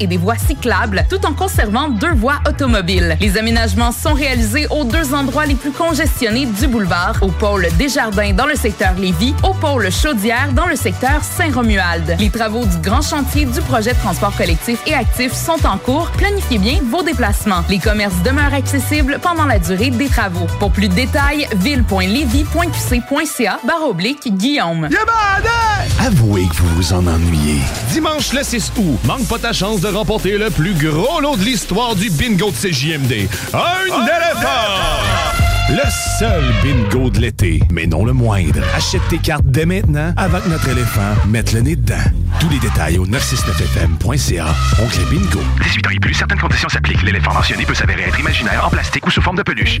et des voies cyclables, tout en conservant deux voies automobiles. Les aménagements sont réalisés aux deux endroits les plus congestionnés du boulevard, au pôle Desjardins dans le secteur Lévis, au pôle Chaudière dans le secteur Saint-Romuald. Les travaux du grand chantier du projet de transport collectif et actif sont en cours. Planifiez bien vos déplacements. Les commerces demeurent accessibles pendant la durée des travaux. Pour plus de détails, ville.levy.qc.ca barre oblique Guillaume. Avouez que vous vous en ennuyez. Dimanche le 6 août, manque pas chance de remporter le plus gros lot de l'histoire du bingo de CJMD. Un éléphant! Le seul bingo de l'été, mais non le moindre. Achète tes cartes dès maintenant avant que notre éléphant mette le nez dedans. Tous les détails au 969fm.ca. Oncle Bingo. 18 ans et plus, certaines conditions s'appliquent. L'éléphant mentionné peut s'avérer être imaginaire, en plastique ou sous forme de peluche.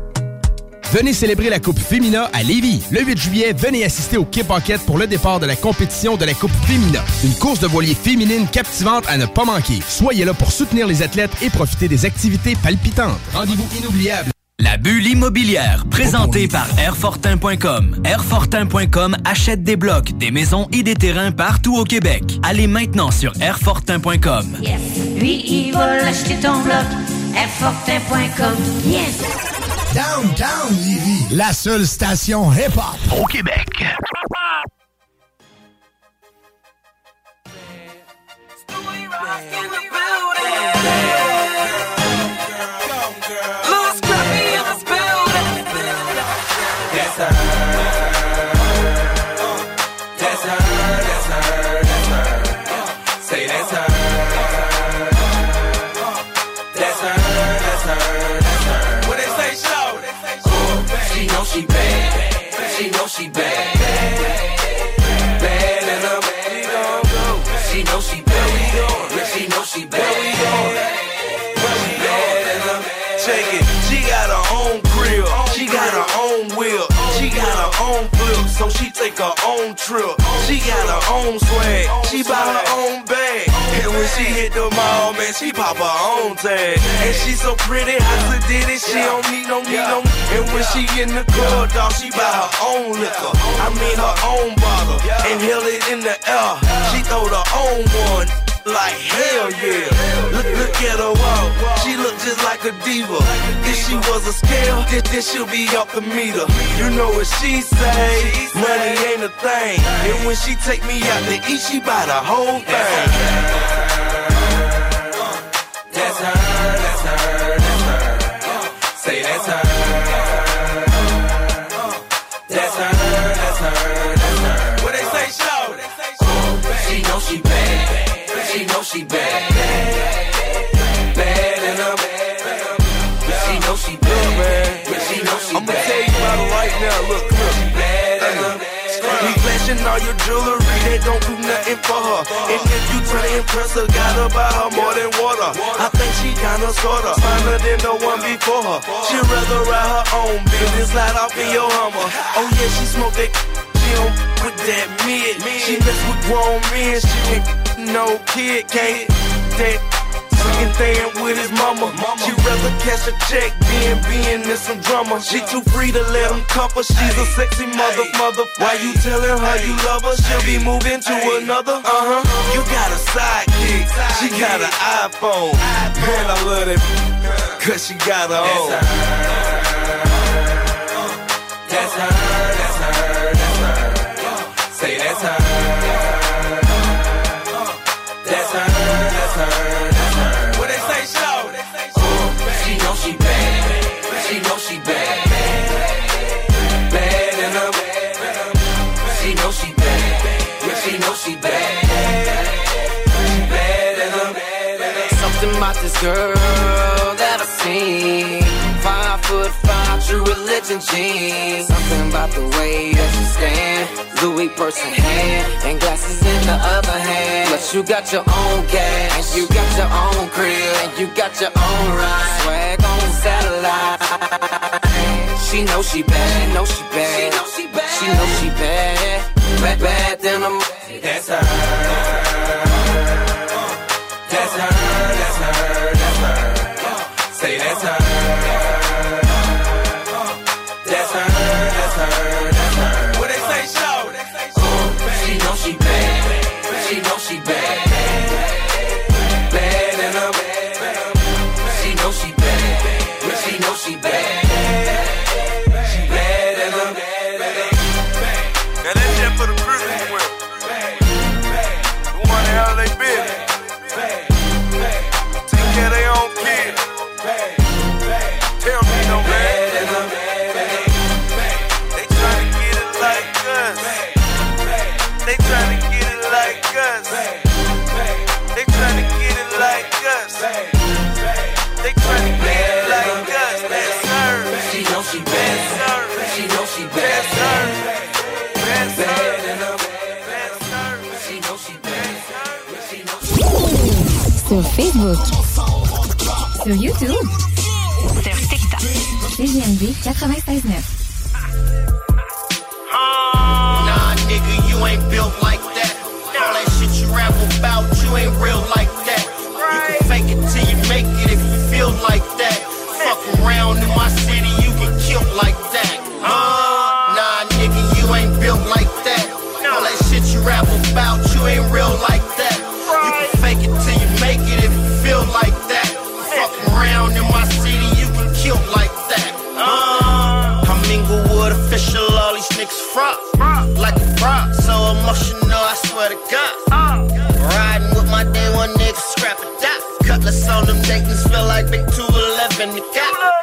Venez célébrer la Coupe Fémina à Lévis. Le 8 juillet, venez assister au Kip Enquête pour le départ de la compétition de la Coupe Fémina. Une course de voilier féminine captivante à ne pas manquer. Soyez là pour soutenir les athlètes et profiter des activités palpitantes. Rendez-vous inoubliable. La bulle immobilière, présentée par Airfortin.com. Airfortin.com achète des blocs, des maisons et des terrains partout au Québec. Allez maintenant sur Airfortin.com. Lui, il va acheter ton bloc. Airfortin.com. Yes! Downtown Lévis, la seule station hip-hop au Québec. So she take her own trip. She got her own swag, she buy her own bag. And when she hit the mall, man, she pop her own tag. And she so pretty, how to did it, she don't need no need no. And when she in the club, dog, she buy her own liquor. I mean her own bottle, and held it in the air. She throw the own one like hell yeah. Look, look at her walk, she look just like a diva. If she was a scale, then, then she'll be off the meter. You know what she say? Money ain't a thing. And when she take me out to eat, she buy the whole thing. All your jewelry, that don't do nothing for her. And if you try to impress her, gotta buy her more than water. I think she kinda sorta finer than the one before her. She'd rather ride her own business, slide off in your Hummer. Oh yeah, she smoke that. She with that mid. She mess with grown men. She ain't no kid, can't that second thing with his mama. She rather cash a check than being in some drama. She too free to let him cuff her. She's a sexy mother, mother. Why you telling her you love her? She'll be moving to another. Uh huh. You got a sidekick. She got an iPhone. Man, I love that. Cause she got her own. That's her, that's her, girl that I seen. Five foot five, true religion jeans. Something about the way that she stand. Louis purse in hand, and glasses in the other hand. But you got your own gas, and you got your own crib, and you got your own ride. Swag on satellite. She know she bad, know she bad, she know she bad, she know she bad. Bad, bad than a. That's her. Cutlass on them niggas, feel like big 211 the got.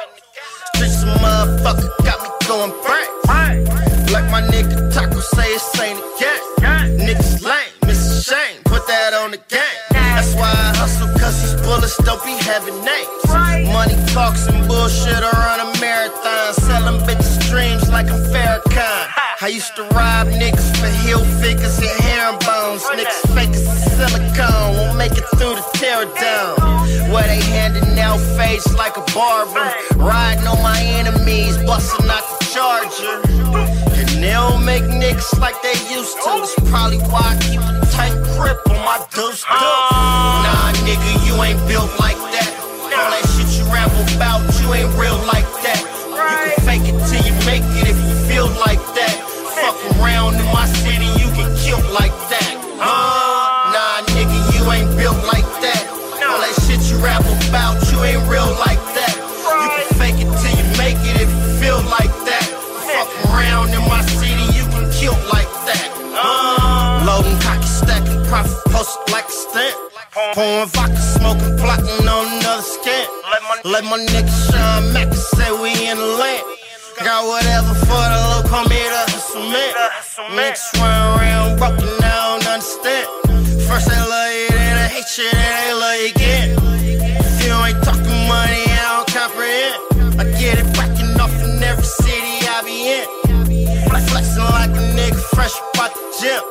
Streets a motherfucker, got me going frank. Like my nigga Taco say, it's ain't a gang. Niggas lame, miss a shame, put that on the game. That's why I hustle, cause these bullets don't be having names. Money talks and bullshit, I run a marathon. Selling bitches dreams like I'm Farrakhan. I used to rob niggas for heel figures and herringbones. Niggas fake as silicone, won't make it through the tear down. Where they handing out face like a barber. Riding on my enemies, busting out the charger. And they don't make niggas like they used to. That's probably why I keep a tight grip on my deuce. Nah, nigga, you ain't built like that. All that shit you rap about, you ain't real like that. You can fake it till you make it if you feel like that. Fuck around in my city, you get killed like that. Uh, about, you ain't real like that. You can fake it till you make it if you feel like that. Fuck around in my city, you get killed like that. Uh, loading, cocky, stacking, profit posted like a stamp. Pouring vodka, smoking, plotting on another scant. Let my nigga Sean Mack say we in the land. Got whatever for the low, call me the hustle man. Niggas run around broken, I don't understand. First they love you, then they hate you, then they love you again. In every city I be in. Flexing like a nigga fresh out the gym.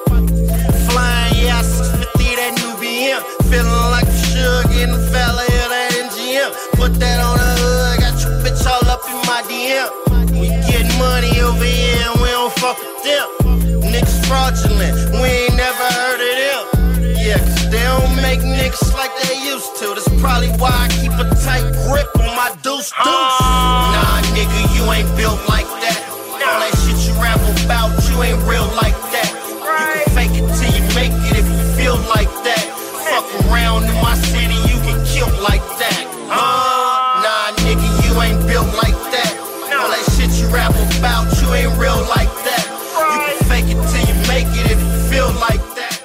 Flying, yeah, 650, that new BM. Feeling like a sugar in the valley of that NGM. Put that on the hood, got your bitch all up in my DM. We get money over here and we don't fuck with them. Niggas fraudulent, we ain't never heard of them. Yeah, cause they don't make niggas like they used to. That's probably why I keep a tight grip on my deuce deuce. Ah. Nah, nigga, you ain't built like that. All that shit you rap about, you ain't real like that. You can fake it till you make it if you feel like that. Fuck around in my city, you get killed like that. Uh, nah, nigga, you ain't built like that. All that shit you rap about, you ain't real like that. You can fake it till you make it if you feel like that.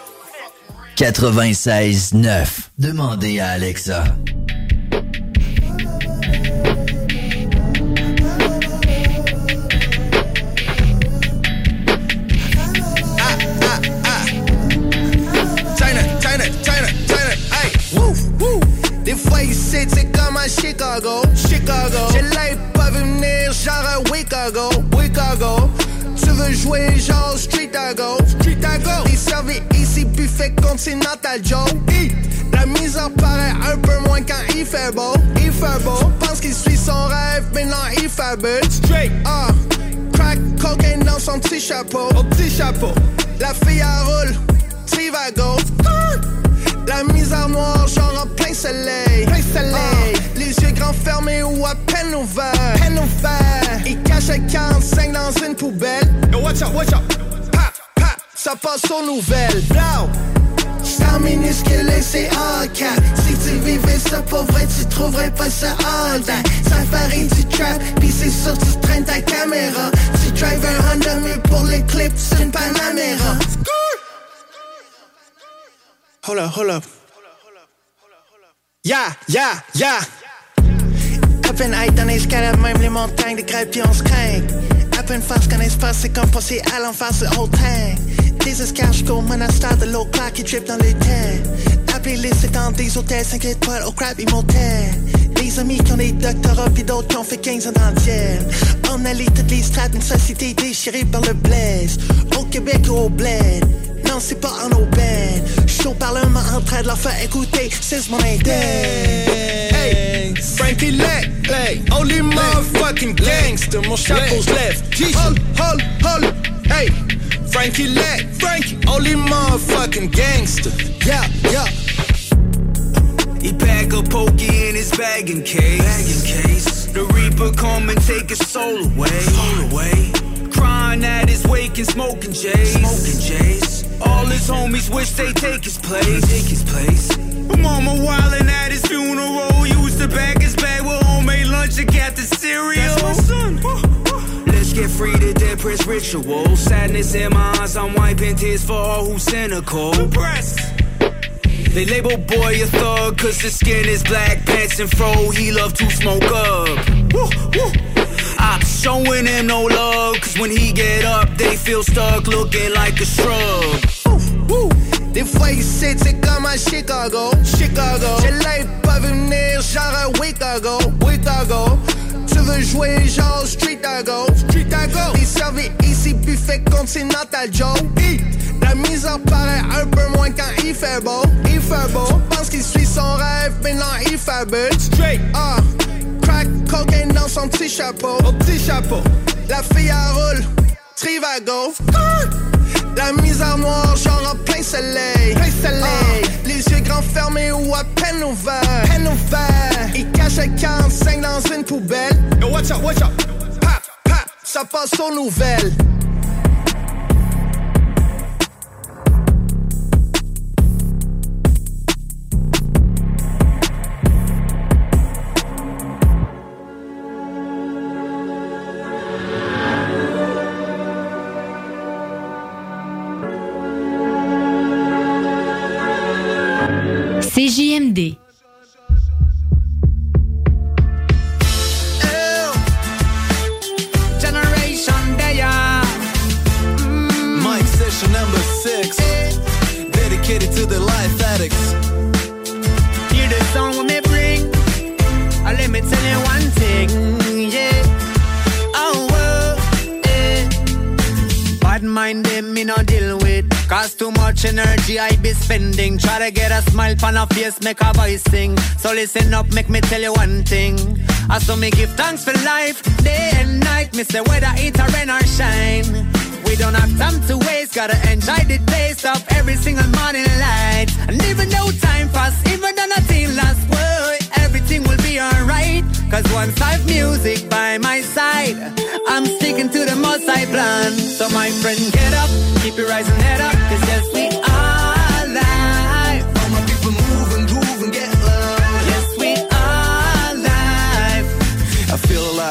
96.9. Demandez à Alexa. Chicago, Chicago. J'ai l'œil pas venir genre Chicago, Chicago. Tu veux jouer genre Street à go, Street à go. T'es servi ici buffet continental Joe. La misère paraît un peu moins quand il fait beau, il fait beau. Pense qu'il suit son rêve, mais non il fabule. Straight, ah. Crack cocaine dans son petit chapeau, au petit chapeau. La fille à roule, Trivago. Ah! La misère noire, genre en plein soleil. Plein soleil. les fermés ou à peine ouverts. Peine ouverts. Il cache un 45 dans une poubelle. Yo, watch out, watch out. Pa, pa, ça passe aux nouvelles. Blow. Star minuscule et c'est en cas Si tu vivais ça pour vrai tu trouverais pas ça all time Safari du trap Pis c'est sûr tu traînes ta caméra Tu drives un Honda mais pour les clips c'est une Panamera Hold up, hold up Yeah, yeah, yeah À peine high dans l'escalade, même les montagnes de grève puis on se craint. À peine face qu'un espace, c'est comme passer à c'est old time Des escarres jusqu'au monastère de l'eau claire qui drip dans le thé La playlist est dans des hôtels 5 étoiles au crab immortel Des amis qui ont des doctorats puis d'autres qui ont fait 15 ans d'entière. On allie toutes les strates, une société déchirée par le blaze Au Québec ou au bled. Non, c'est pas en aubaine. J'suis au parlement en train de leur faire écouter, c'est mon index. Hey, Frankie Lack, hey, only motherfucking gangster. Mon chapeau left. lève. Hold, hold, hold, hey, Frankie Lack, Frankie, only motherfucking gangster. Yeah, yeah. He pack a pokey in his bagging case. Bagging case. The Reaper come and take his soul away. Soul away. Crying at his wake and smoking J's. Smoking J's. All his homies wish they take his place. Take his place. Mama wildin' at his funeral. Used his bag with homemade lunch and got the cereal. That's my son. Let's get free to dead press ritual. Sadness in my eyes, I'm wiping tears for all who's cynical. Press. They label boy a thug cause his skin is black, pants and fro, he love to smoke up. Woo, woo. I'm showing him no love cause when he get up, they feel stuck looking like a shrub. Des fois ici c'est comme à Chicago, Chicago. J'ai l'œil pas venir genre à Chicago, Chicago. Tu veux jouer genre street à Chicago. Chicago. Il servi ici, buffet continental Joe. La misère paraît un peu moins quand il fait beau. Il fait beau. Pense qu'il suit son rêve, mais non, il fabule. Straight. Ah. Crack cocaine dans son petit chapeau. Au petit chapeau. La fille à roule. Trivago. La misère noire, genre en plein soleil. Plein soleil. les yeux grands fermés ou à peine ouverts. Peine ouverts. Il cache un 45 dans une poubelle. Yo, watch out, watch out. Pap, pap, ça passe aux nouvelles. Face, make a voice sing. So listen up, make me tell you one thing. I saw me give thanks for life, day and night. Me say whether it a rain or shine. We don't have time to waste, gotta enjoy the taste of every single morning light. And even though time pass, even though nothing lasts, boy, everything will be alright. Cause once I've music by my side, I'm sticking to the most I plan. So my friend, get up, keep your rising head up, cause yes, we are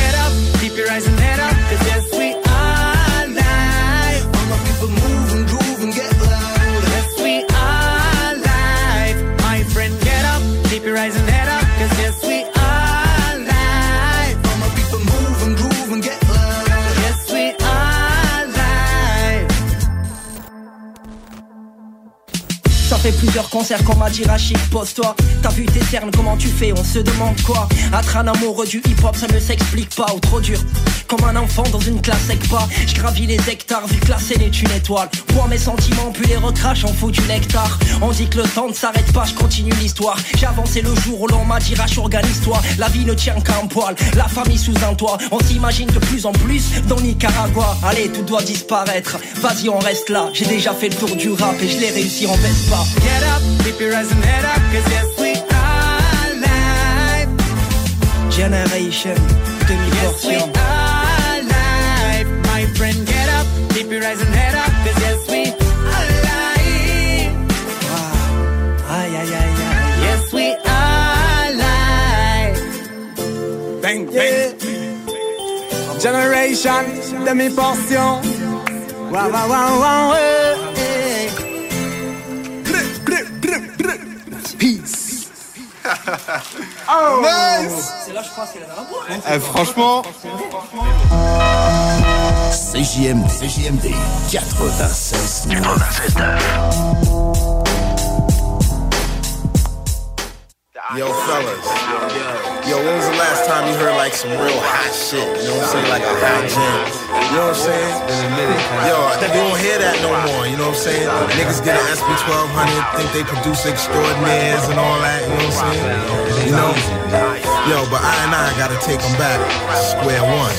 get up, keep your eyes and head up, cause yes, we are live. All my people move and groove and get loud. Yes, we are live. My friend, get up, keep your eyes and head up, cause yes, plusieurs concerts dit Rachid, pose-toi. T'as vu tes cernes, comment tu fais, on se demande quoi. Être un amoureux du hip-hop, ça ne s'explique pas Ou trop dur, comme un enfant dans une classe pas. Je gravis les hectares, vu que la scène est une étoile. Pour mes sentiments, puis les recrache, on fout du nectar. On dit que le temps ne s'arrête pas, je continue l'histoire. J'ai avancé le jour où l'on m'a dit Rach, organise-toi. La vie ne tient qu'à un poil, la famille sous un toit. On s'imagine de plus en plus dans Nicaragua. Allez, tout doit disparaître, vas-y on reste là. J'ai déjà fait le tour du rap et je l'ai réussi en Vespa Get up, keep your eyes and head up, cause yes, we are live. Generation, Yes, we are live. My friend, get up, keep your eyes and head up, cause yes, we are live. Aïe aïe aïe aïe Yes, we are live. Bang, bang. Generation, demi-portion. Wow, wow, wow, wow, eh, Oh Nice. C'est là je pense qu'elle est dans la boîte Eh, franchement. CJM, CJMD 96. Yo, fellas. Yo, when was the last time you heard like some real hot shit? You know what I'm saying? Like a hot jam. You know what I'm saying? Yo, you don't hear that no more. You know what I'm saying? Niggas get an SB 1200, think they produce extraordinaires and all that. You know what I'm saying? You know? Yo, but I and I gotta take them back. Square one.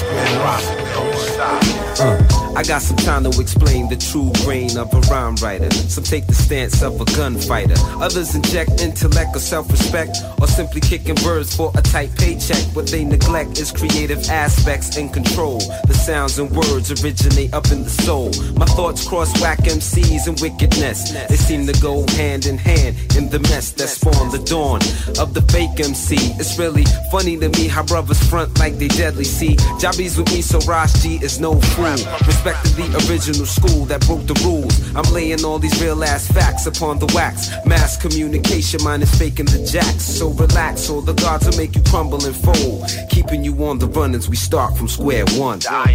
Uh, I got some time to explain the true grain of a rhyme writer. Some take the stance of a gunfighter. Others inject intellect or self-respect, or simply kicking birds for a tight paycheck. What they neglect is creative aspects and control. The sounds and words originate up in the soul. My thoughts cross whack MCs and wickedness. They seem to go hand in hand in the mess that spawned the dawn of the fake MC. It's really Funny to me how brothers front like they deadly. See, Jobbies with me, so Rosh G is no fool. Respecting the original school that broke the rules. I'm laying all these real ass facts upon the wax. Mass communication, mine is faking the jacks. So relax, or the gods will make you crumble and fold. Keeping you on the run as we start from square one. Square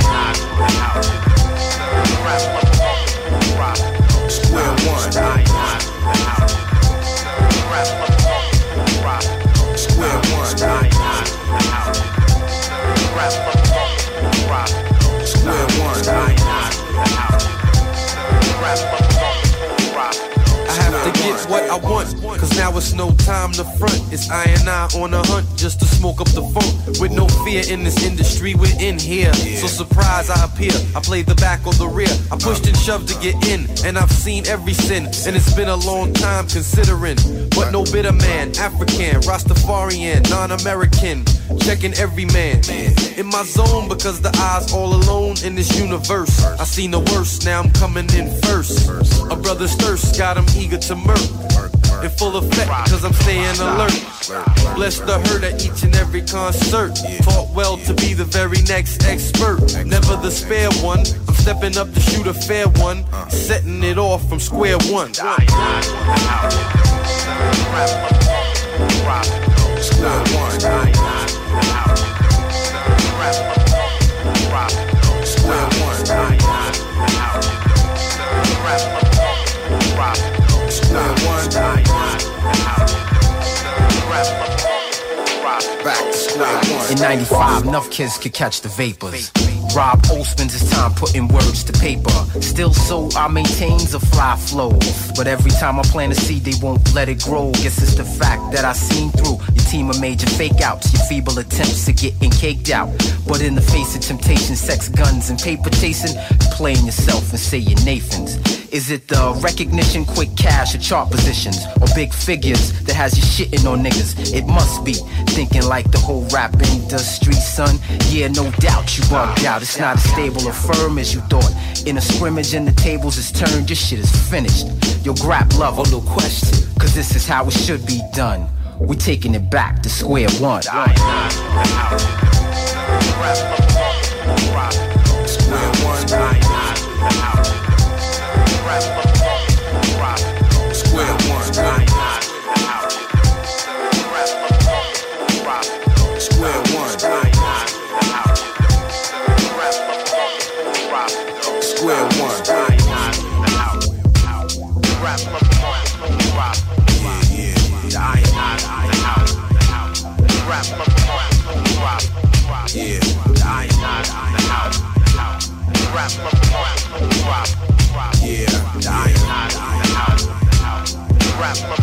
one. Square one. Get what I want. Cause now it's no time to front. It's I and I on a hunt just to smoke up the funk. With no fear in this industry, we're in here. So surprise I appear. I play the back or the rear. I pushed and shoved to get in. And I've seen every sin. And it's been a long time considering. But no bitter man, African, Rastafarian, non-American. Checking every man. In my zone because the eyes all alone in this universe. I seen the worst, now I'm coming in first. A brother's thirst got him eager to murk. In full effect, cause I'm staying alert. Bless the hurt at each and every concert. Taught well to be the very next expert. Never the spare one. I'm stepping up to shoot a fair one. Setting it off from square one. Square In 95, enough kids could catch the vapors. Rob O spends his time putting words to paper. Still so I maintains a fly flow. But every time I plant a seed, they won't let it grow. Guess it's the fact that I seen through your team of major fake outs, your feeble attempts to getting caked out. But in the face of temptation, sex, guns, and paper chasing, playing yourself and say you're Nathan's. Is it the recognition, quick cash, or chart positions, or big figures that has you shitting on niggas? It must be thinking like the whole rap industry, son. Yeah, no doubt you bugged out. It's not as stable or firm as you thought. In a scrimmage and the tables is turned, your shit is finished. Your grab love, oh no question. Cause this is how it should be done. We taking it back to square one. Square one. Yeah, the ionized the house. Rap, the rap, the house. the ionized the house. Rap, the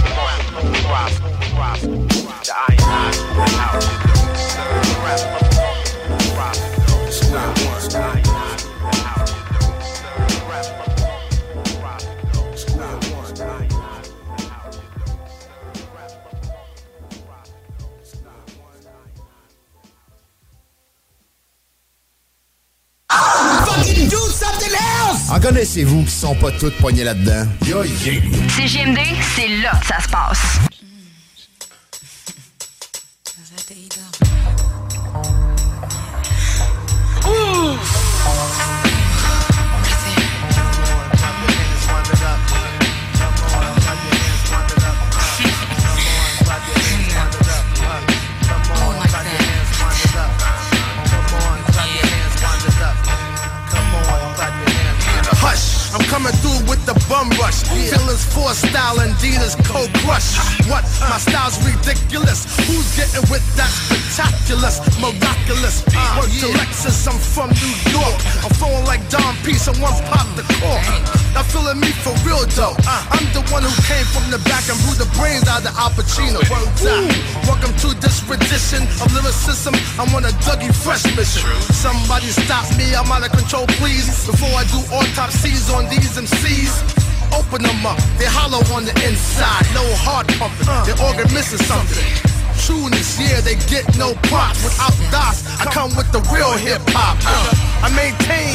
rap, the rap. The ionized the house. Rap, rap. Connaissez-vous qui sont pas toutes poignées là-dedans? Yo, CGMD, c'est là que ça se passe. Al Pacino. Ooh, welcome to this rendition of lyricism. I'm on a Dougie Fresh mission. Somebody stop me, I'm out of control, please. Before I do autopsies on these MCs. Open them up, they hollow on the inside. No heart pumping, uh. their organ missing something. Trueness, yeah, they get no props. Without DOS, I come with the real hip hop. Uh. I maintain.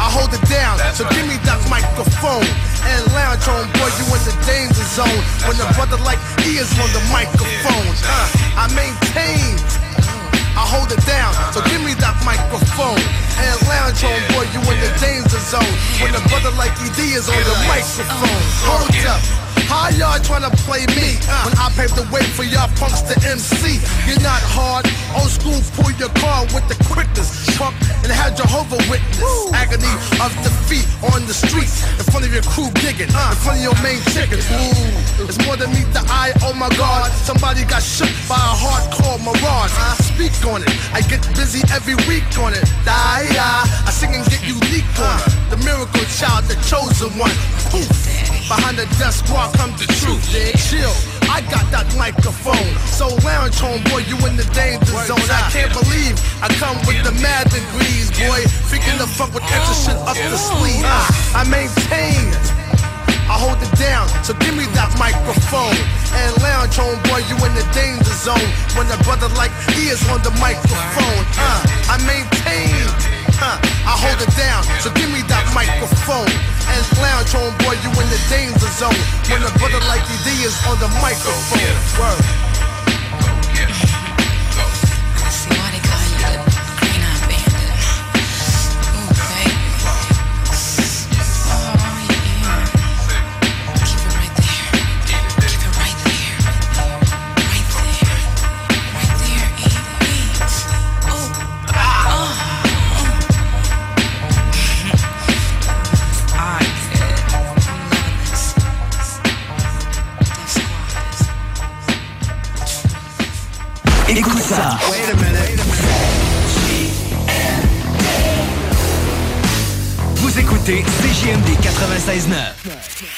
I hold it down. So give me that microphone and lounge on, boy, you in the danger zone. When a brother like he is on the microphone, uh, I maintain. I hold it down, so give me that microphone and lounge on, boy, you in the danger zone. When a brother like ED is on the microphone, hold up. How y'all tryna play me when I paved the way for y'all punks to MC? You're not hard. Old school, pull your car with the quickness. Truck and have Jehovah witness. Agony of defeat on the streets in front of your crew gigging, in front of your main chicken. Ooh, it's more than meet the eye. Oh my God, somebody got shook by a hardcore mirage. I speak on it. I get busy every week on it. Die, I sing and get unique on it. The miracle child, the chosen one. Behind the desk squad come the truth. Chill, I got that microphone. So lounge home, boy, you in the danger zone. I can't believe I come with the mad degrees, boy. Freaking the fuck with extra shit up the sleeve. I maintain. I hold it down, so give me that microphone and lounge home, boy. You in the danger zone when a brother like he is on the microphone. Uh, I maintain. Uh, I hold it down, so give me that microphone and lounge home, boy. You in the danger zone when a brother like ED is on the microphone. Word. 96.9.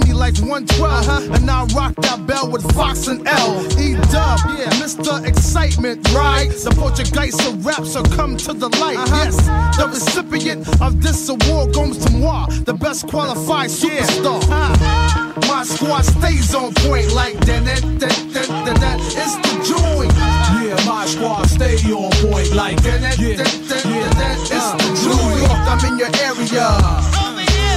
me like 112. And I rock that bell with Fox and L. E dub, yeah, Mr. Excitement, right? The Portuguese of rap, so come to the light. Uh-huh. Yes, the recipient of this award goes to moi, the best qualified superstar. Uh-huh. My squad stays on point like that, that, that, that, that, that. It's the joint. Yeah, my squad stay on point like that, that, that, that, that, that. It's the uh-huh. New York, I'm in your area.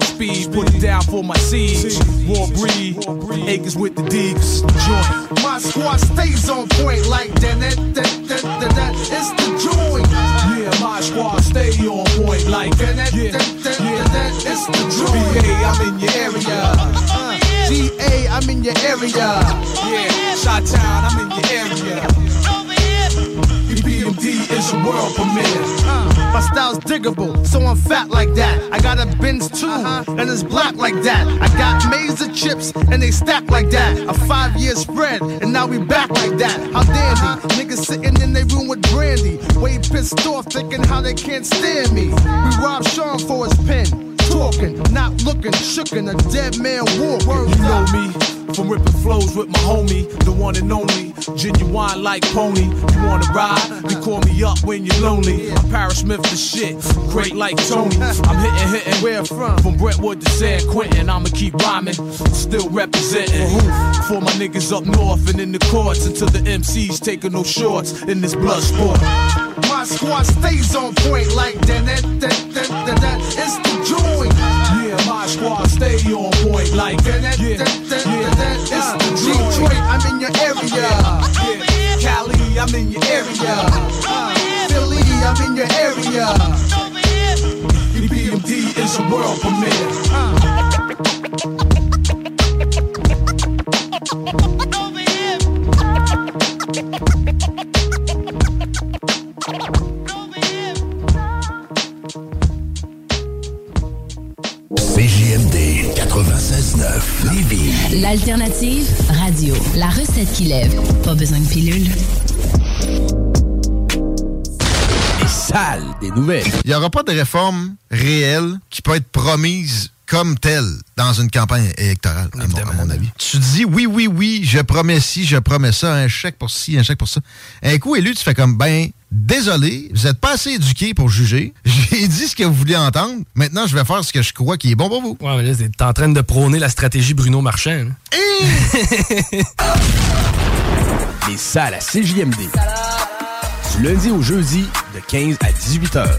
Mock speed, put it down for my siege. Raw breed, acres with the digs. Joint. My squad stays on point like that, that, that, that, that, that. It's the joint. Yeah, my squad stay on point like that, that, yeah, that, that, that, that. It's the joint. BA, I'm in your area. Uh, GA, I'm in your area. Yeah, Shot Town, I'm in your area. BMD is a world premiere. Uh, my style's diggable, so I'm fat like that. I got a Benz too, and it's black like that. I got Mazer chips, and they stack like that. A five year spread, and now we back like that. How dandy. Niggas sitting in their room with brandy. Way pissed off, thinking how they can't stand me. We robbed Sean for his pen. Talking, not looking, shookin' a dead man walking. You know me from ripping flows with my homie, the one and only, genuine like pony. You wanna ride? You call me up when you're lonely. I'm Paris Smith the shit, great like Tony. I'm hitting, hitting. Where from? From Brentwood to San Quentin, I'ma keep rhyming, still representing. For my niggas up north and in the courts until the MCs taking no shorts in this blood sport. My squad stays on point like that, that, that, that, that, that. It's the joint. Yeah, my squad stay on point like that, yeah, that, that, yeah. that, that. It's Detroit, I'm in your area. Cali, I'm in your area. Philly, I'm in your area. BMD is a world premiere. L'alternative radio. La recette qui lève. Pas besoin de pilule. Les salles des nouvelles. Il n'y aura pas de réforme réelle qui peut être promise comme telle dans une campagne électorale, à mon, à mon avis. Tu dis oui, oui, oui, je promets ci, je promets ça, un chèque pour ci, un chèque pour ça. Un coup élu, tu fais comme, ben, désolé, vous n'êtes pas assez éduqué pour juger. J'ai dit ce que vous vouliez entendre. Maintenant, je vais faire ce que je crois qui est bon pour vous. Ouais, mais là, t'es en train de prôner la stratégie Bruno Marchand. là. Les salles à CJMD. Du lundi au jeudi, de 15 à 18 heures.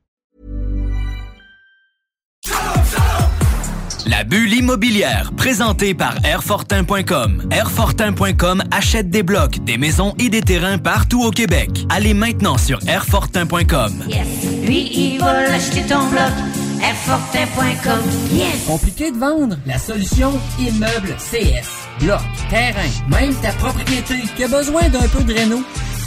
La bulle immobilière, présentée par Airfortin.com. Airfortin.com achète des blocs, des maisons et des terrains partout au Québec. Allez maintenant sur Airfortin.com. Yes. Lui, il va l'acheter ton bloc. Airfortin.com. Yes. Compliqué de vendre? La solution Immeuble CS. Bloc, terrain, même ta propriété qui a besoin d'un peu de réno?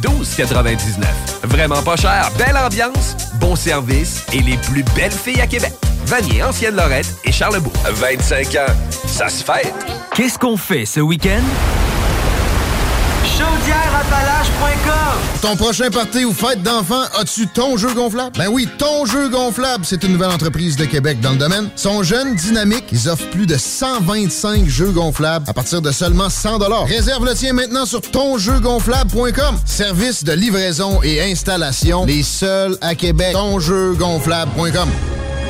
12,99. Vraiment pas cher, belle ambiance, bon service et les plus belles filles à Québec. Vanier, Ancienne-Lorette et Charlebourg. 25 ans, ça se fête. Qu'est-ce qu'on fait ce week-end? Ton prochain party ou fête d'enfant, as-tu ton jeu gonflable? Ben oui, ton jeu gonflable, c'est une nouvelle entreprise de Québec dans le domaine. Ils sont jeunes, dynamiques, ils offrent plus de 125 jeux gonflables à partir de seulement 100 Réserve le tien maintenant sur tonjeugonflable.com. Service de livraison et installation, les seuls à Québec. Tonjeugonflable.com.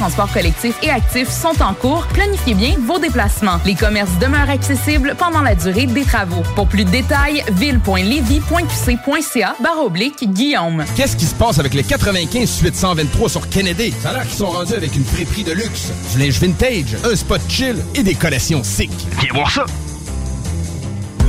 transports collectifs et actifs sont en cours, planifiez bien vos déplacements. Les commerces demeurent accessibles pendant la durée des travaux. Pour plus de détails, ville.levy.qc.ca barre oblique Guillaume. Qu'est-ce qui se passe avec les 95 suite 123 sur Kennedy? Ça a l'air qu'ils sont rendus avec une friperie de luxe, du linge vintage, un spot chill et des collations sick. Viens voir ça!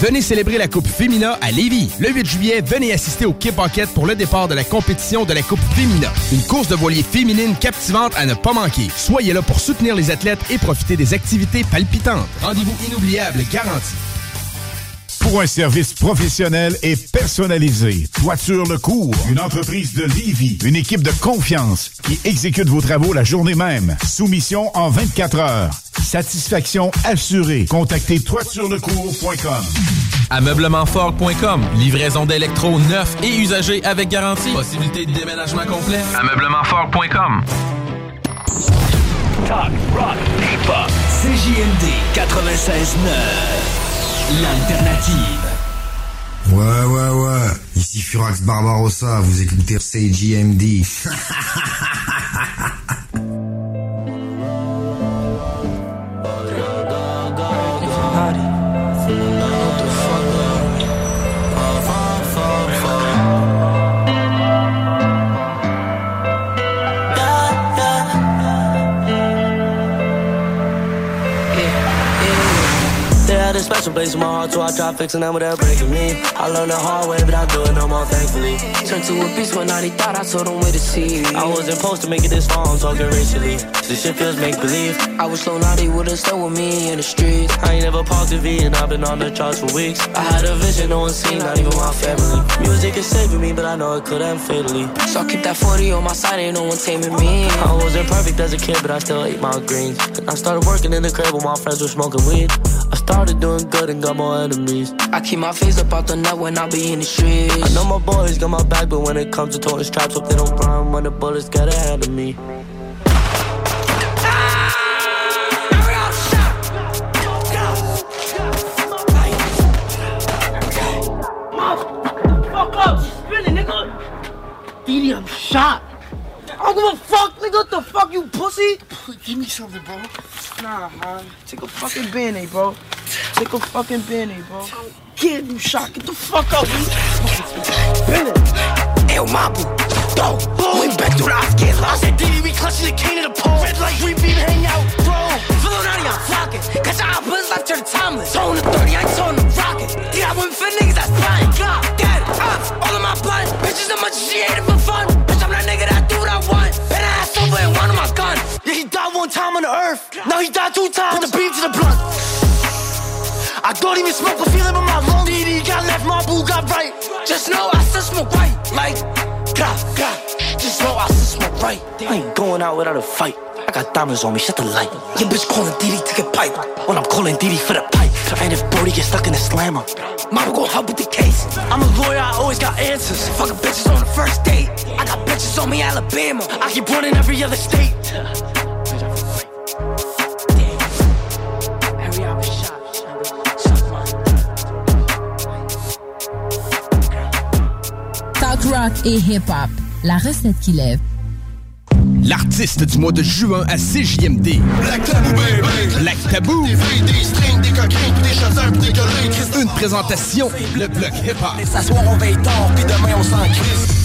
Venez célébrer la Coupe Fémina à Lévis. Le 8 juillet, venez assister au Kip Pocket pour le départ de la compétition de la Coupe Fémina. Une course de voilier féminine captivante à ne pas manquer. Soyez là pour soutenir les athlètes et profiter des activités palpitantes. Rendez-vous inoubliable garanti. Pour un service professionnel et personnalisé, Toiture Le Cours, une entreprise de Lévis, une équipe de confiance qui exécute vos travaux la journée même. Soumission en 24 heures. Satisfaction assurée. Contactez toiturelecours.com. Ameublementfort.com. Livraison d'électro neufs et usagés avec garantie. Possibilité de déménagement complet. Ameublementfort.com. Talk, rock, hip-hop. CJMD 96.9. L'alternative. Ouais, ouais, ouais. Ici Furax Barbarossa, vous écoutez CJMD. special place in my heart, so I try fixing them without breaking me. I learned the hard way, but I do it no more, thankfully. Turned to a beast when I thought I told him where to see. I wasn't supposed to make it this far, I'm talking racially. This shit feels make believe. I was slow naughty, would've stayed with me in the streets. I ain't never paused the V, and I've been on the charts for weeks. I had a vision, no one seen, not even my family. Music is saving me, but I know it could end fatally. So I keep that 40 on my side, ain't no one taming me. I wasn't perfect as a kid, but I still ate my greens. And I started working in the crib when my friends were smoking weed. I started doing good and got more enemies. I keep my face up out the net when I be in the streets. I know my boys got my back, but when it comes to toting straps, hope they don't run when the bullets get ahead of me. Fuck up, she's nigga. Edie, I'm shot. I don't give a fuck, nigga. What the fuck, you pussy? Give me something, bro. Nah, man. Take a fucking band bro. Take a fucking band bro. Get you shot. Get the fuck out, B. Hey, Mabu. Go. We back to the get. I said, Diddy, we clutching the cane in the pole. Red light, we beat hang out, bro. Fill out of flocking. Cause I was left to the timeless. Tone the 30, I tone the rocket. Yeah, I went for niggas that's flying. God, dead, up. all of my blood. Bitches, how much she ate it for fun. Bitch, I'm that nigga that do what I want. And I ass over and one of my guns. Yeah, he died one time on the earth. Now he died two times. Put the beef to the blunt. I don't even smoke a feeling, but my lung DD got left, my boo got right. Just know I still smoke right. Like, God, God. Just know I still smoke right. I ain't going out without a fight. I got diamonds on me, shut the light. Your bitch calling Diddy to get pipe. When I'm calling Diddy for the pipe. And if Brody gets stuck in a slammer, mama gon' help with the case. I'm a lawyer, I always got answers. Fucking bitches on the first date. I got bitches on me, Alabama. I keep running every other state. Rock et hip-hop. La recette qui lève. L'artiste du mois de juin à CJMD. Black Tabou, baby. Black Tabou. Des vrais, des strings, des coquins, des chasseurs, des gueulés. Une présentation, le bloc hip-hop. Et s'asseoir, on veille tard, puis demain, on s'en crisse.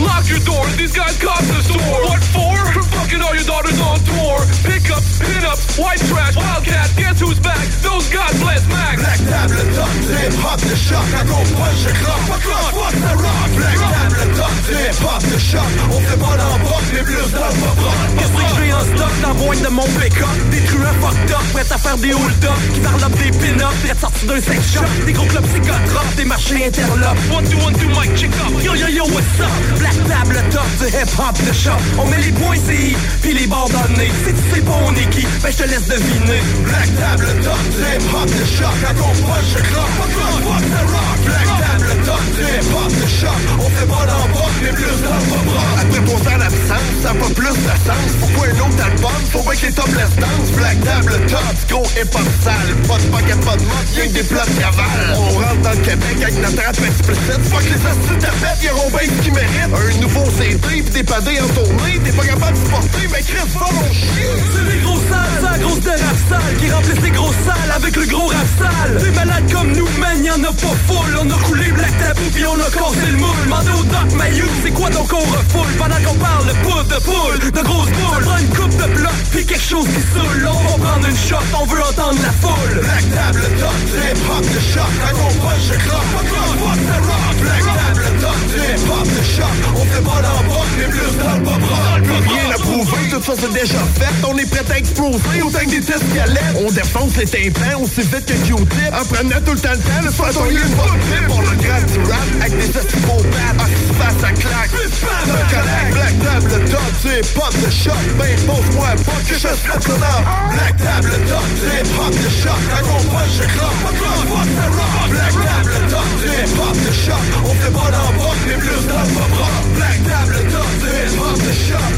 Lock your doors, these guys cost the store. What for? For? Fucking all your daughters on tour. Pick up, pin up, white trash, wildcat, guess who's back? Those God bless Max. Black table top, hip hop the shock. I go punch the clock, fuck clock, fuck the rock. Black table top, hip hop the shock. On fait pas l'embarque, mais plus dans le Qu'est-ce que j'ai en stock dans pointe de mon pick-up? Des truands fucked up, prêts à faire des hold-up Qui varlopent des pin-up, prêts à sortir d'un sex shop Des gros clubs psychotropes, des marchés interlopes One, two, one, two, mic, check up Yo, yo, yo, what's up? Black table top du hip-hop de shop On met les points CI, puis les bords dans le nez Si tu sais pas on est qui, ben je te laisse deviner. Black table top du hip-hop de shop Quand on punch, je cloque, pas cloque, fuck the rock Du hip-hop de shop On fait pas d'embarque, mais plus le bras Après pour faire l'absence, ça pas plus de sens Pourquoi un autre album? Faut bien que les top danse Black table top, gros hip-hop sale Pas de paquet, pas de mode, y'a que des plats de cavale On rentre dans le Québec avec notre rap explicite Fuck les astuces de fête, y'auront bien ce qu'ils méritent Un nouveau CD, pis des padés en tournée T'es pas capable de supporter, mais Chris, va mon chien C'est les gros sales, c'est la grosse de rap sale Qui remplissent les grosses salles avec le gros rap sale Des malades comme nous, man, y'en a pas full On a coulé Black Tabou pis on a cassé le moule. Mandé au Doc Mayou, c'est quoi donc on refoule? Pendant qu'on parle de poudre, de poule, de grosses boules. Prend une coupe de bloc, puis quelque chose qui saoule. On va prendre une shot, on veut entendre la foule. Black table top, du hip-hop de choc Quand on punch, je cloque, fuck ça c'est déjà fait On est prêt à exploser, autant que des tests On défonce les tympans aussi vite que Q-tip. En prenant tout le temps le temps, le façon il est pas Pour le grade du rap, avec des estivaux-pattes Ah, qui se passe à claque, un collègue Black table top, du hip-hop de choc Ben pose-moi pas que je ça dans Black table top, du hip-hop de choc Quand on punch, je cloque, pas cloque, fuck the rock Black table top, du hip-hop de choc On fait pas d'embarque, mais plus le bras Black table top, du hip-hop de choc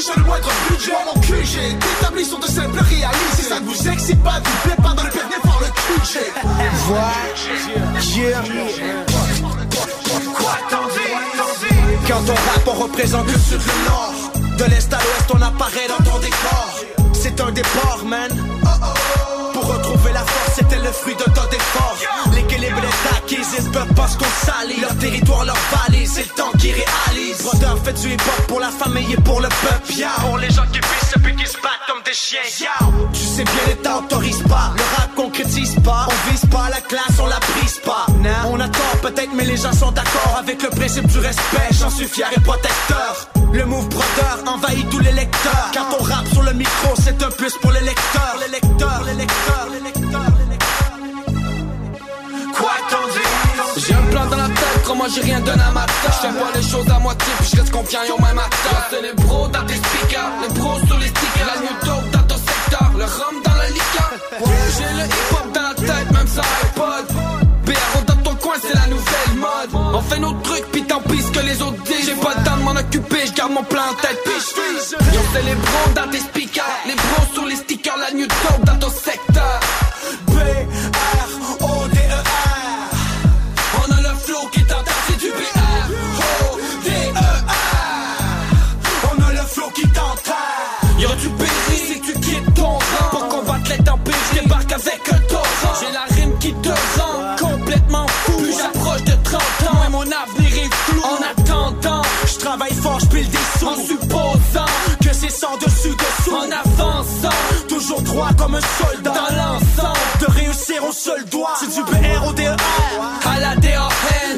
croire qu'ils sont riches à le moindre budget mon QG D'établis sont de simples réalités Si ça ne vous excite pas Vous plaît pas dans le permis par le QG Quoi t'en dis Quand on rappe, on représente le sud, le nord. De l'est à l'ouest, on apparaît dans ton décor. C'est un départ, man. Pour retrouver la force, c'était le fruit de ton effort L'équilibre est acquis, ils peuvent pas se qu'on salit Leur territoire, leur vallée, c'est le temps qui réalise Brother, fait du hip-hop pour la famille et pour le peuple yeah. Pour les gens qui pissent puis qui se battent comme des chiens yeah. Tu sais bien, l'État autorise pas Le rap concrétise pas. On vise pas la classe, on la brise pas. On a tort peut-être, mais les gens sont d'accord Avec le principe du respect, j'en suis fier et protecteur Le move brother envahit tous les lecteurs Quand on rappe sur le micro, c'est un plus pour les lecteurs Les lecteurs, les lecteurs, les lecteurs, Quoi t'en dis? J'ai un plan dans la tête, crois-moi j'ai rien donné à ma Je fais pas les choses à moitié, puis je reste confiant, yo même à tâche C'est les bros dans tes speakers, les bros sur les stickers. La new dope dans ton secteur, le rhum dans la liqueur. J'ai le hip-hop dans la tête, même sans iPod BRO dans ton coin, c'est la nouvelle mode. On fait nos trucs, puis tant pis ce que les autres disent. J'ai pas temps de m'en occuper, je garde mon plan en tête, Yo je sous. En supposant que c'est sans dessus dessous. En avançant, toujours droit comme un soldat. Dans l'ensemble, de réussir au seul doigt. C'est du BR au À la DAN,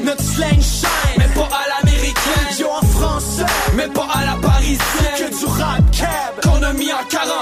notre slang shine. Mais pas à l'américaine. Yo en français, mais pas à la parisienne. Que du rap cab qu'on a mis en 40.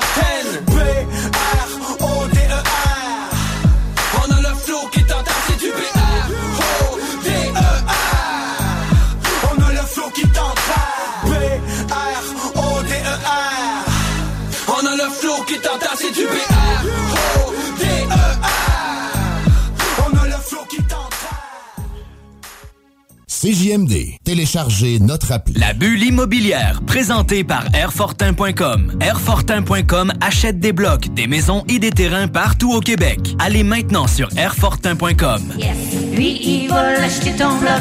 CJMD. Téléchargez notre appli. La bulle immobilière, présentée par Airfortin.com. Airfortin.com achète des blocs, des maisons et des terrains partout au Québec. Allez maintenant sur Airfortin.com. Yes. Lui, il va l'acheter ton bloc.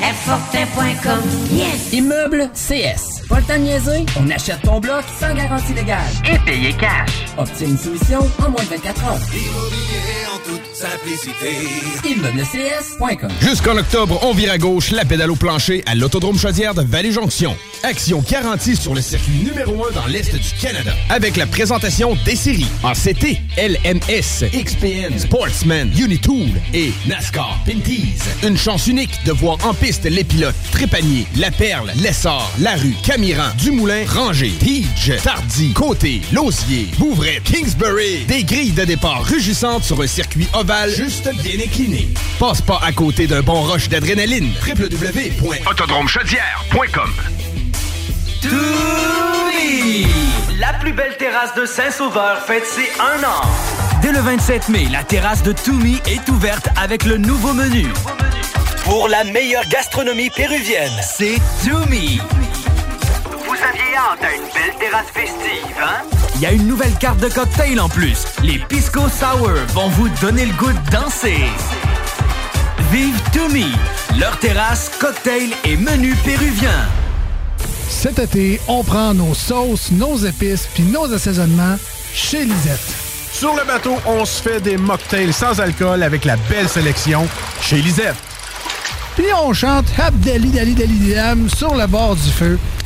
Airfortin.com. Yes. Immeuble CS. Pas le temps de niaiser? On achète ton bloc sans garantie légale. Et payer cash. Obtiens une solution en moins de 24 heures. Immobilier en toute simplicité. ImmeublesCS.com. Jusqu'en octobre, on vire à gauche la pédale au plancher à l'Autodrome Chaudière de Vallée-Jonction. Action garantie sur le circuit numéro 1 dans l'Est du Canada. Avec la présentation des séries en CT, LMS, XPN, Sportsman, Unitool et NASCAR Pinties. Une chance unique de voir en piste les pilotes Trépanier, La Perle, Lessard, Larue, Camiran, Dumoulin, Ranger, Tige, Tardy, Côté, Lausier, Bouvret, Kingsbury. Des grilles de départ rugissantes sur un circuit ovale juste bien incliné. Passe pas à côté d'un bon rush d'adrénaline. www.autodromechaudière.com! La plus belle terrasse de Saint-Sauveur fête ses un an. Dès le 27 mai, la terrasse de Toumi est ouverte avec le nouveau menu. Pour la meilleure gastronomie péruvienne, c'est Toumi. Vous aviez hâte à une belle terrasse festive, hein? Il y a une nouvelle carte de cocktail en plus. Les Pisco Sour vont vous donner le goût de danser. Vive Toumi, leur terrasse, cocktail et menu péruvien. Cet été, on prend nos sauces, nos épices puis nos assaisonnements chez Lisette. Sur le bateau, on se fait des mocktails sans alcool avec la belle sélection chez Lisette. Puis on chante Abdali Dali Dali Dam sur le bord du feu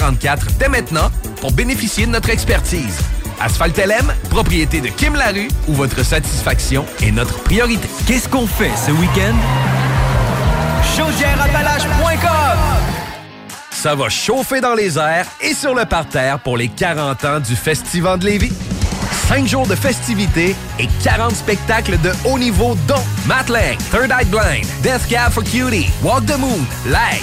0144 dès maintenant pour bénéficier de notre expertise. Asphalt LM, propriété de Kim Larue, où votre satisfaction est notre priorité. Qu'est-ce qu'on fait ce week-end? Chaudièreappalaches.com Ça va chauffer dans les airs et sur le parterre pour les 40 ans du Festival de Lévis. 5 jours de festivités et 40 spectacles de haut niveau dont Matt Lang, Third Eye Blind, Death Cab for Cutie, Walk the Moon, Live,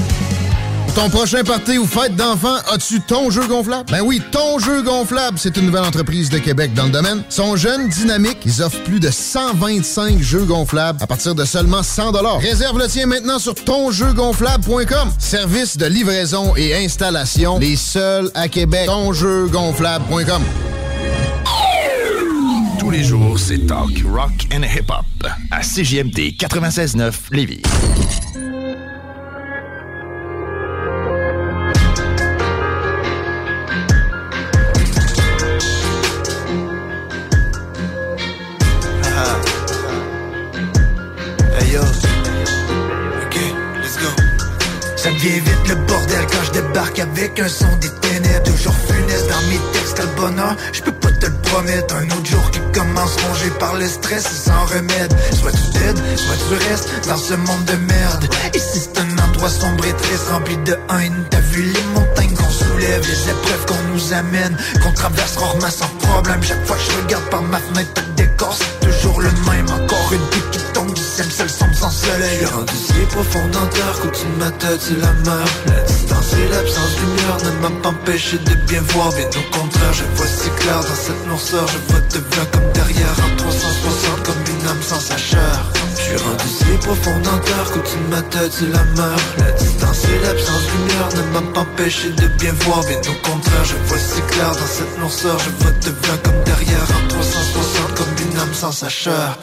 Ton prochain party ou fête d'enfant, as-tu ton jeu gonflable? Ben oui, ton jeu gonflable, c'est une nouvelle entreprise de Québec dans le domaine. Ils sont jeunes, dynamiques, ils offrent plus de 125 jeux gonflables à partir de seulement 100 Réserve le tien maintenant sur tonjeugonflable.com. Service de livraison et installation, les seuls à Québec. Tonjeugonflable.com. Tous les jours, c'est talk, rock and hip-hop à CJMD 96.9 Lévis. Débarque avec un son des ténèbres. Toujours funeste dans mes textes, quel bonheur. Je peux pas te le promettre. Un autre jour qui commence rongé par le stress et sans remède. Soit tu t'aides, soit tu restes dans ce monde de merde. Ici c'est un endroit sombre et triste, rempli de haine. T'as vu les montagnes qu'on soulève, les épreuves qu'on nous amène, qu'on traverse rarement sans problème. Chaque fois que je regarde par ma fenêtre, le décor c'est toujours le même. Encore une pique seul sombre sans soleil. profond dans terre qu'au-dessus de ma c'est la mer La distance et l'absence de lumière ne m'a pas empêché de bien voir. Bien au contraire je vois si clair dans cette noirceur. Je vois devant comme derrière en 360 comme une âme sans sa chair. Suis rendu si profond dans terre qu'au-dessus de ma c'est la mer La distance et l'absence de lumière ne m'a pas empêché de bien voir. Bien au contraire je vois si clair dans cette noirceur. Je vois devant comme derrière en 360 comme une âme sans sa chair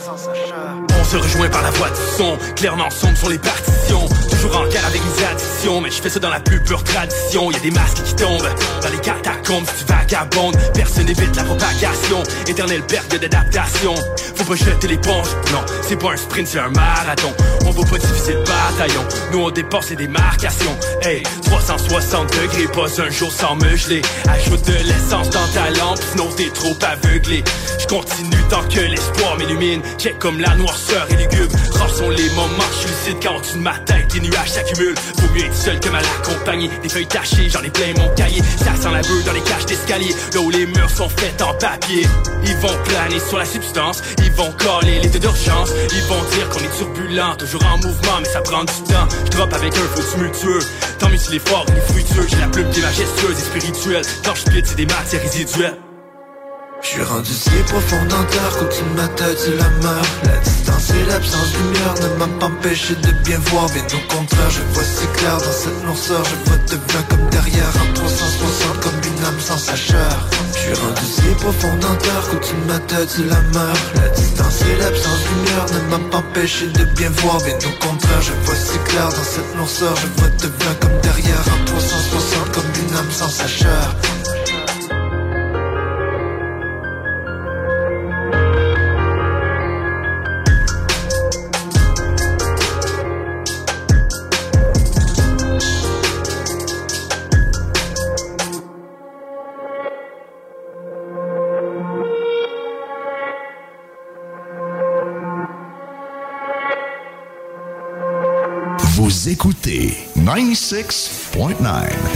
se rejoint par la voix du son, clairement sombre sur les partitions. Toujours en guerre avec les additions, mais je fais ça dans la plus pure tradition. Y a des masques qui tombent dans les catacombes, tu vagabondes. Personne n'évite la propagation, éternel perte d'adaptation. Faut pas jeter l'éponge, non, c'est pas un sprint, c'est un marathon. On va pas diviser le bataillon, nous on dépasse les démarcations. Hey, 360 degrés, pas un jour sans me geler. Ajoute de l'essence dans ta lampe, sinon t'es trop aveuglé. Je continue tant que l'espoir m'illumine, check comme la noirceur et lugubre. Rares les moments, je lucide quand de ma tête, les nuages s'accumulent. Faut mieux être seul que mal accompagné. Des feuilles tachées, j'en ai plein mon cahier. Ça sent la beuh dans les cages d'escalier, là où les murs sont faits en papier. Ils vont planer sur la substance, ils vont coller l'état d'urgence. Ils vont dire qu'on est turbulent, toujours en mouvement, mais ça prend du temps. Je drop avec un feu tumultueux. Tant mieux s'il est fort, il est fructueux. J'ai la plume qui est majestueuse et spirituelle. Quand je c'est des matières résiduelles. Je suis rendu si profond dans terre qu'au-dessus de ma la mer La distance et l'absence de lumière ne m'a pas empêché de bien voir. Bien au contraire je vois si clair dans cette noirceur. Je vois devant comme derrière en 360 comme une âme sans sa chair Je suis rendu si profond dans terre qu'au-dessus de ma la mer La distance et l'absence de lumière ne m'a pas empêché de bien voir. Bien au contraire je vois si clair dans cette noirceur. Je vois devant comme derrière en 360 comme une âme sans sa Vous écoutez 96.9,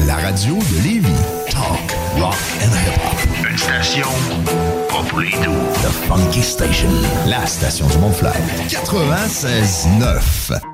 la radio de Lévis. Talk, rock and hip-hop. Une station pas pour les doux. The Funky Station, la station du Mont-Flair. 96.9.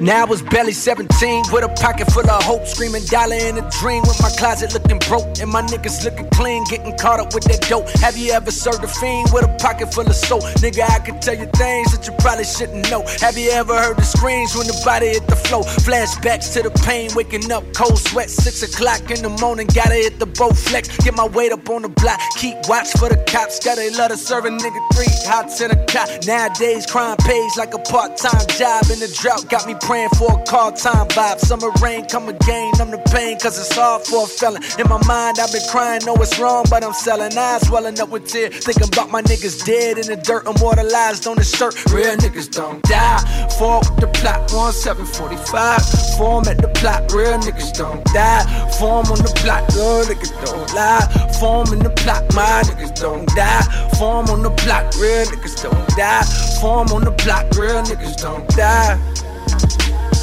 Now I was barely 17 with a pocket full of hope, screaming dollar in a dream with my closet looking broke and my niggas looking clean, getting caught up with that dope. Have you ever served a fiend with a pocket full of soap? Nigga, I can tell you things that you probably shouldn't know. Have you ever heard the screams when the body hit the floor? Flashbacks to the pain, waking up cold sweat, six o'clock in the morning, gotta hit the boat flex, get my weight up on the block, keep watch for the cops, gotta serve a nigga three hots in a cot. Nowadays, crime pays like a part-time job, and the drought got me praying for a call time vibe. Summer rain come again, I'm the pain, cause it's hard for a felon. In my mind, I've been crying, know it's wrong, but I'm selling eyes, swelling up with tears. Thinking about my niggas dead in the dirt, immortalized on the shirt. Real niggas don't die. Fall with the plot, 1745. Form at the plot, real niggas don't die. Form on the plot, real niggas don't lie. Form in the plot, my niggas don't die. Form on the plot, real niggas don't die. Form on the plot, real niggas don't die.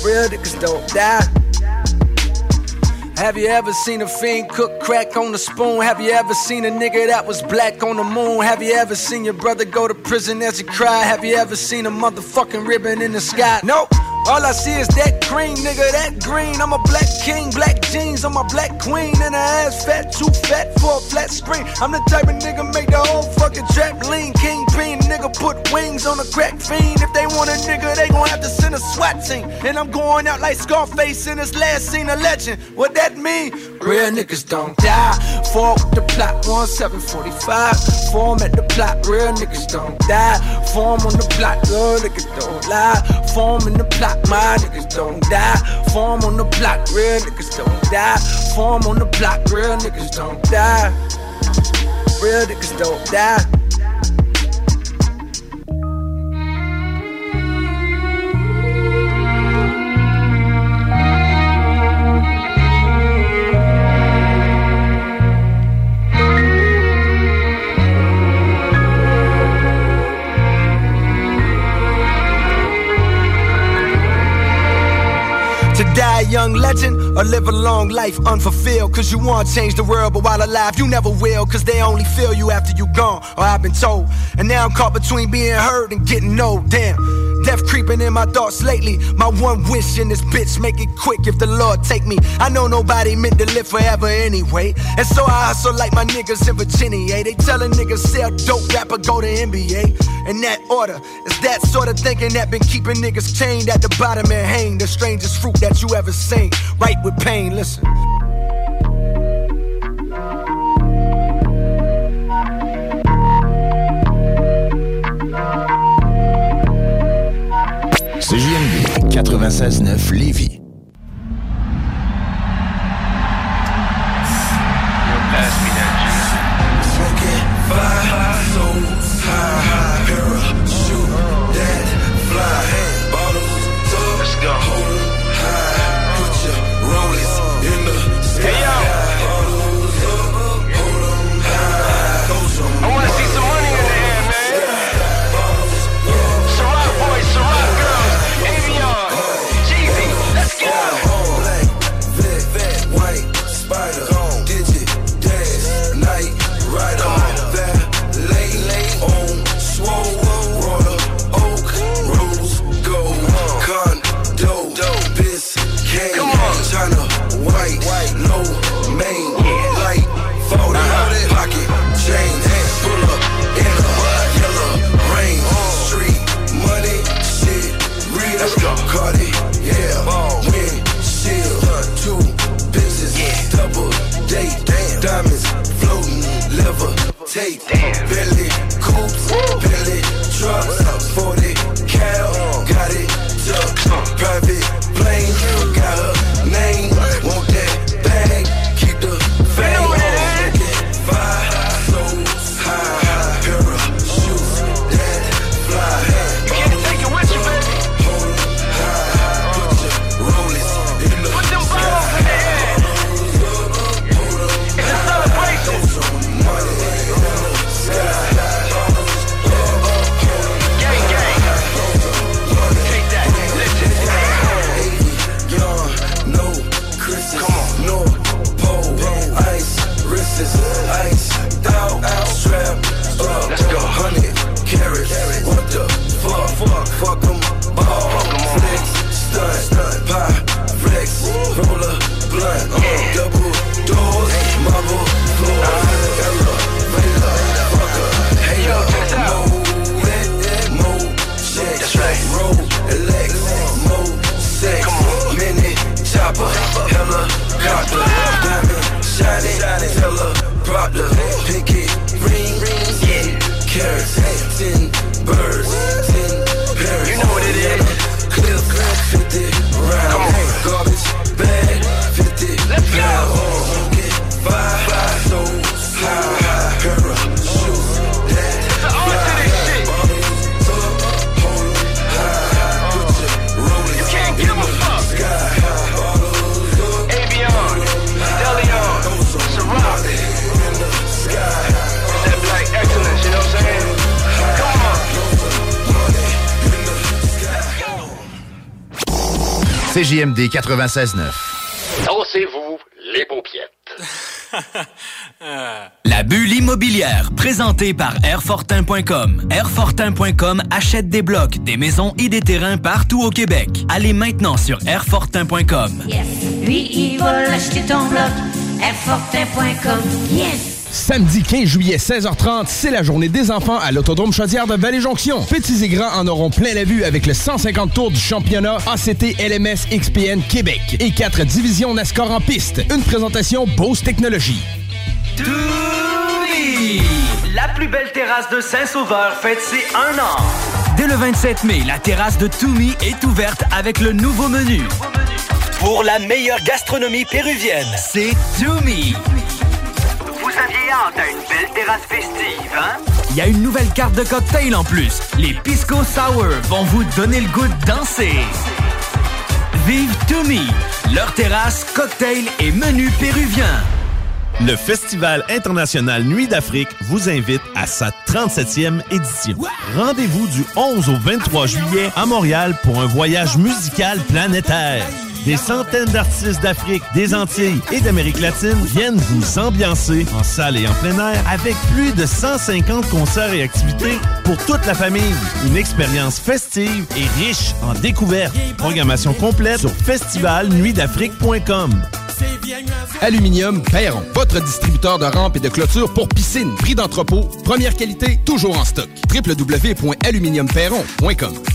Real niggas don't die. Have you ever seen a fiend cook crack on the spoon? Have you ever seen a nigga that was black on the moon? Have you ever seen your brother go to prison as he cried? Have you ever seen a motherfucking ribbon in the sky? Nope. All I see is that green, nigga, that green. I'm a black king, black jeans, I'm a black queen. And her ass fat, too fat for a flat screen. I'm the type of nigga make the whole fucking trap lean. Kingpin, nigga put wings on a crack fiend. If they want a nigga, they gon' have to send a SWAT team. And I'm going out like Scarface in his last scene, a legend. What that mean? Real niggas don't die. Fall with the plot, 1745. Form at the plot, real niggas don't die. Form on the plot, real niggas don't lie. Form in the plot, my niggas don't die. Form on the block, real niggas don't die. Form on the block, real niggas don't die. Real niggas don't die. Young legend or live a long life unfulfilled. Cause you wanna change the world, but while alive, you never will. Cause they only feel you after you gone, or I've been told. And now I'm caught between being heard and getting old. Damn. Death creeping in my thoughts lately. My one wish in this bitch, make it quick if the Lord take me. I know nobody meant to live forever anyway. And so I hustle like my niggas in Virginia. They tellin' niggas sell dope rapper, go to NBA. In that order, it's that sort of thinking that been keeping niggas chained at the bottom and hang. The strangest fruit that you ever seen. Right with pain, listen. 96.9 Lévis. take. Damn. CJMD 96.9. Dansez-vous les paupiètes. La bulle immobilière, présentée par Airfortin.com. Airfortin.com achète des blocs, des maisons et des terrains partout au Québec. Allez maintenant sur Airfortin.com. Lui, il va l'acheter ton bloc. Airfortin.com. Yes! Samedi 15 juillet, 16h30, c'est la journée des enfants à l'Autodrome Chaudière de Vallée-Jonction. Petits et grands en auront plein la vue avec le 150 tours du championnat ACT LMS XPN Québec et quatre divisions NASCAR en piste. Une présentation Bose Technologies. La plus belle terrasse de Saint-Sauveur fête ses un an. Dès le 27 mai, la terrasse de Toumi est ouverte avec le nouveau menu. Pour la meilleure gastronomie péruvienne, c'est Toumi. Vous aviez hâte à une belle terrasse festive, hein? Il y a une nouvelle carte de cocktail en plus. Les Pisco Sour vont vous donner le goût de danser. Vive Toumi, leur terrasse, cocktail et menu péruvien. Le Festival international Nuit d'Afrique vous invite à sa 37e édition. Rendez-vous du 11 au 23 juillet à Montréal pour un voyage musical planétaire. Des centaines d'artistes d'Afrique, des Antilles et d'Amérique latine viennent vous ambiancer en salle et en plein air avec plus de 150 concerts et activités pour toute la famille. Une expérience festive et riche en découvertes. Programmation complète sur festivalnuitdafrique.com. Aluminium Perron, votre distributeur de rampes et de clôtures pour piscine, prix d'entrepôt, première qualité, toujours en stock. www.aluminiumperron.com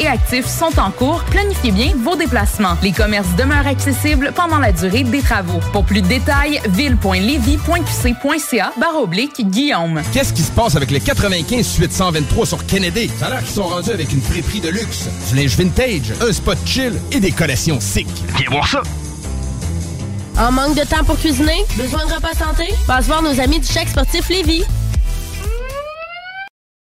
et actif sont en cours. Planifiez bien vos déplacements. Les commerces demeurent accessibles pendant la durée des travaux. Pour plus de détails, ville.levy.qc.ca barre oblique Guillaume. Qu'est-ce qui se passe avec les 95 suite 123 sur Kennedy? Ça a l'air qu'ils sont rendus avec une friperie de luxe, du linge vintage, un spot chill et des collations sick. Viens voir ça! En manque de temps pour cuisiner? Besoin de repas santé? Passe voir nos amis du Chèque Sportif Lévis.